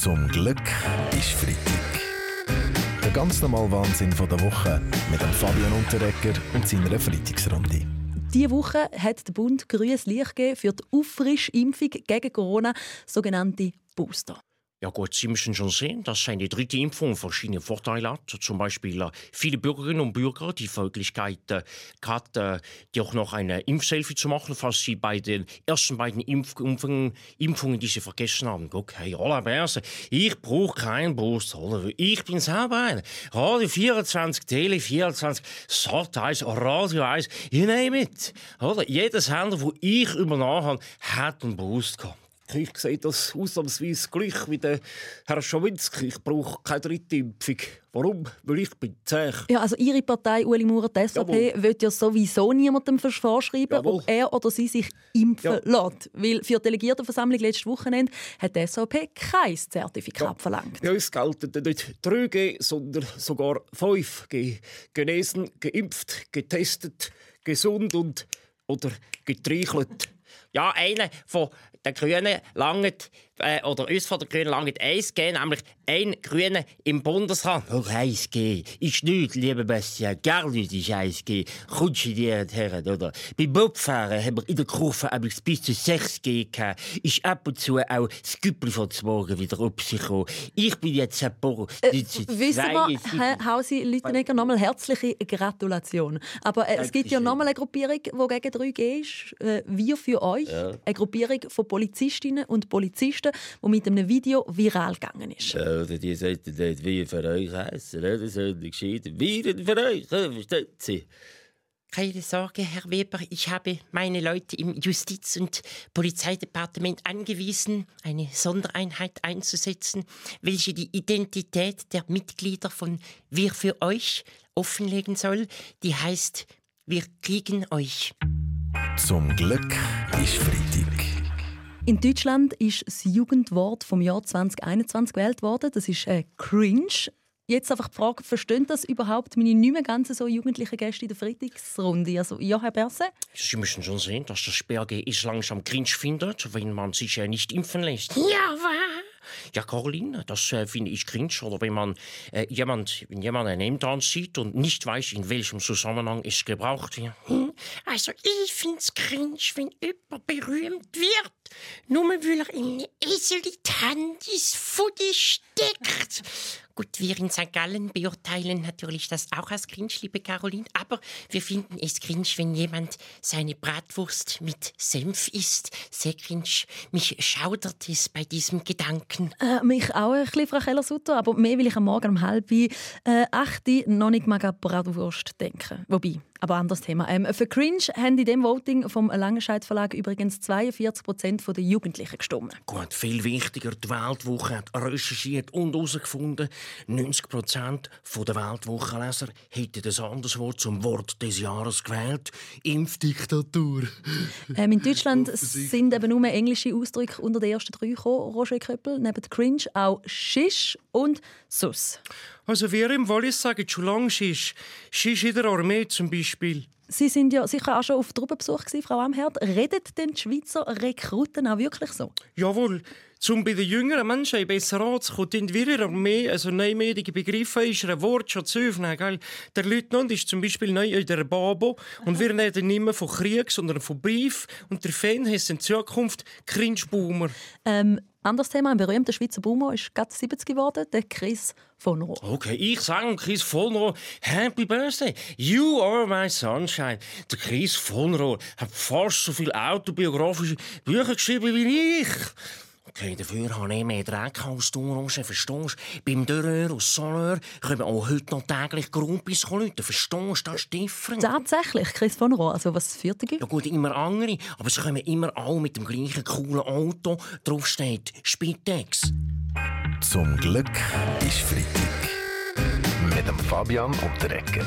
Zum Glück ist Freitag. Der ganz normale Wahnsinn von der Woche mit dem Fabian Unterrecker und seiner Freitagsrunde. Diese Woche hat der Bund grünes Licht gegeben für die Auffrischimpfung gegen Corona, sogenannte Booster. Ja gut, Sie müssen schon sehen, dass eine dritte Impfung verschiedene Vorteile hat. Zum Beispiel äh, viele Bürgerinnen und Bürger die Möglichkeit äh, äh, die auch noch eine Impfselfie zu machen, falls sie bei den ersten beiden Impf Impfungen, Impfungen, die sie vergessen haben. Okay, Berse, ich brauche keinen Booster, oder? Ich bin selber einer. Radio 24, Tele 24, Sat 1, Radio 1, you name it. Jedes Händler, wo ich übernommen habe, hat einen Booster gehabt. Ich sehe das ausnahmsweise gleich wie der Herr Schawinski. Ich brauche keine dritte Impfung. Warum? Weil ich bin zäh. Ja, also Ihre Partei, Ueli Maurer, die SVP, will ja sowieso niemandem vorschreiben, Jawohl. ob er oder sie sich impfen Ja. lässt. Weil für die Delegiertenversammlung letztes Wochenende hat die SVP kein Zertifikat verlangt. Ja, es gelten nicht 3G, sondern sogar 5G. Genesen, geimpft, getestet, gesund und oder getreichelt. Ja, einer von den Grünen langt, äh, oder uns von den Grünen langt 1G, nämlich ein Grüner im Bundesrat. Oh, 1G ist nichts, liebe Bastian, gar nichts ist 1G. Kommst du dir her, oder? Beim Bobfahren haben wir in der Kurve aber bis zu 6G gehabt. Ist ab und zu auch das Güppel von zum Morgen wieder auf sich gekommen. Ich bin jetzt ein paar... Äh, Wissen wir, Herr Hausi Lütenegger, nochmal herzliche Gratulation. Aber äh, es gibt ja nochmal eine Gruppierung, die gegen 3G ist. Äh, wir für euch. Eine Gruppierung von Polizistinnen und Polizisten, die mit einem Video viral gegangen ist. Oder die sollten nicht wir für euch heißen, oder? Sondern gescheiter wir für euch, oder? verstehen Sie? Keine Sorge, Herr Weber, ich habe meine Leute im Justiz- und Polizeidepartement angewiesen, eine Sondereinheit einzusetzen, welche die Identität der Mitglieder von Wir für euch offenlegen soll. Die heißt Wir kriegen euch. Zum Glück ist Freitag. In Deutschland ist das Jugendwort vom Jahr 2021 gewählt worden. Das ist äh, cringe. Jetzt einfach die Frage, verstehen das überhaupt meine nicht mehr ganz so jugendlichen Gäste in der Freitagsrunde? Also, ja, Herr Berse? Sie müssen schon sehen, dass das Sperge ist langsam cringe findet, wenn man sich äh, nicht impfen lässt. Ja, wahr? Ja, Caroline, das äh, finde ich cringe. Oder wenn man äh, jemand, wenn jemand ein Hemd ansieht und nicht weiß, in welchem Zusammenhang es gebraucht wird. Hm? Also, ich finde es cringe, wenn jemand berühmt wird. Nur weil er in Esel die Hand ins Futter steckt. Gut, wir in St. Gallen beurteilen natürlich das auch als cringe, liebe Caroline. Aber wir finden es cringe, wenn jemand seine Bratwurst mit Senf isst. Sehr cringe. Mich schaudert es bei diesem Gedanken. Äh, mich auch ein bisschen, Frau Keller-Sutter, aber mehr will ich am Morgen um halb äh, noch nicht mal an Bratwurst denken. Wobei, aber anderes Thema. Ähm, für Cringe haben in dem Voting vom Langenscheidt Verlag übrigens 42 Prozent der Jugendlichen gestimmt. Gut, viel wichtiger, die Weltwoche hat recherchiert und herausgefunden, 90 Prozent der Weltwochenleser hätten das anderes Wort zum Wort des Jahres gewählt. Impfdiktatur. Ähm, in Deutschland sind eben nur englische Ausdrücke unter den ersten drei gekommen, Roger Köppel. Neben Cringe auch Schisch und Sus. Also wir im Wallis sagen schon lange Schisch. Schisch in der Armee zum Beispiel. Sie sind ja sicher auch schon auf Truppenbesuch gewesen, Frau Amherd. Redet denn die Schweizer Rekruten auch wirklich so? Jawohl. Zum bei den jüngeren Menschen besser anzukommen, wir in der Armee, also neumedige Begriffe, ist ein Wort schon zu öffnen. Gell? Der Leutnant ist zum Beispiel neu in der Babo und wir reden nicht mehr von Krieg, sondern von Brief. Und der Fan heißt in Zukunft Cringe-Boomer. Ähm, anderes Thema, ein berühmter Schweizer Boomer ist gerade 70 geworden, der Chris von Rohr. Okay, ich sage Chris Vollrohr, Happy Birthday, you are my sunshine. Der Chris Vollrohr hat fast so viele autobiografische Bücher geschrieben wie ich. Okay, dafür habe ich mehr Dreck als du, Roger, verstehst du? Beim Dörreur und Soleur können auch heute noch täglich Grumpis Leute, verstehst du? Das ist different. Tatsächlich, Chris von Rohr. Also was führt er? Ja gut, immer andere, aber sie kommen immer alle mit dem gleichen coolen Auto. Drauf steht Spitex. Zum Glück ist Freitag. Mit dem Fabian Unterrecker.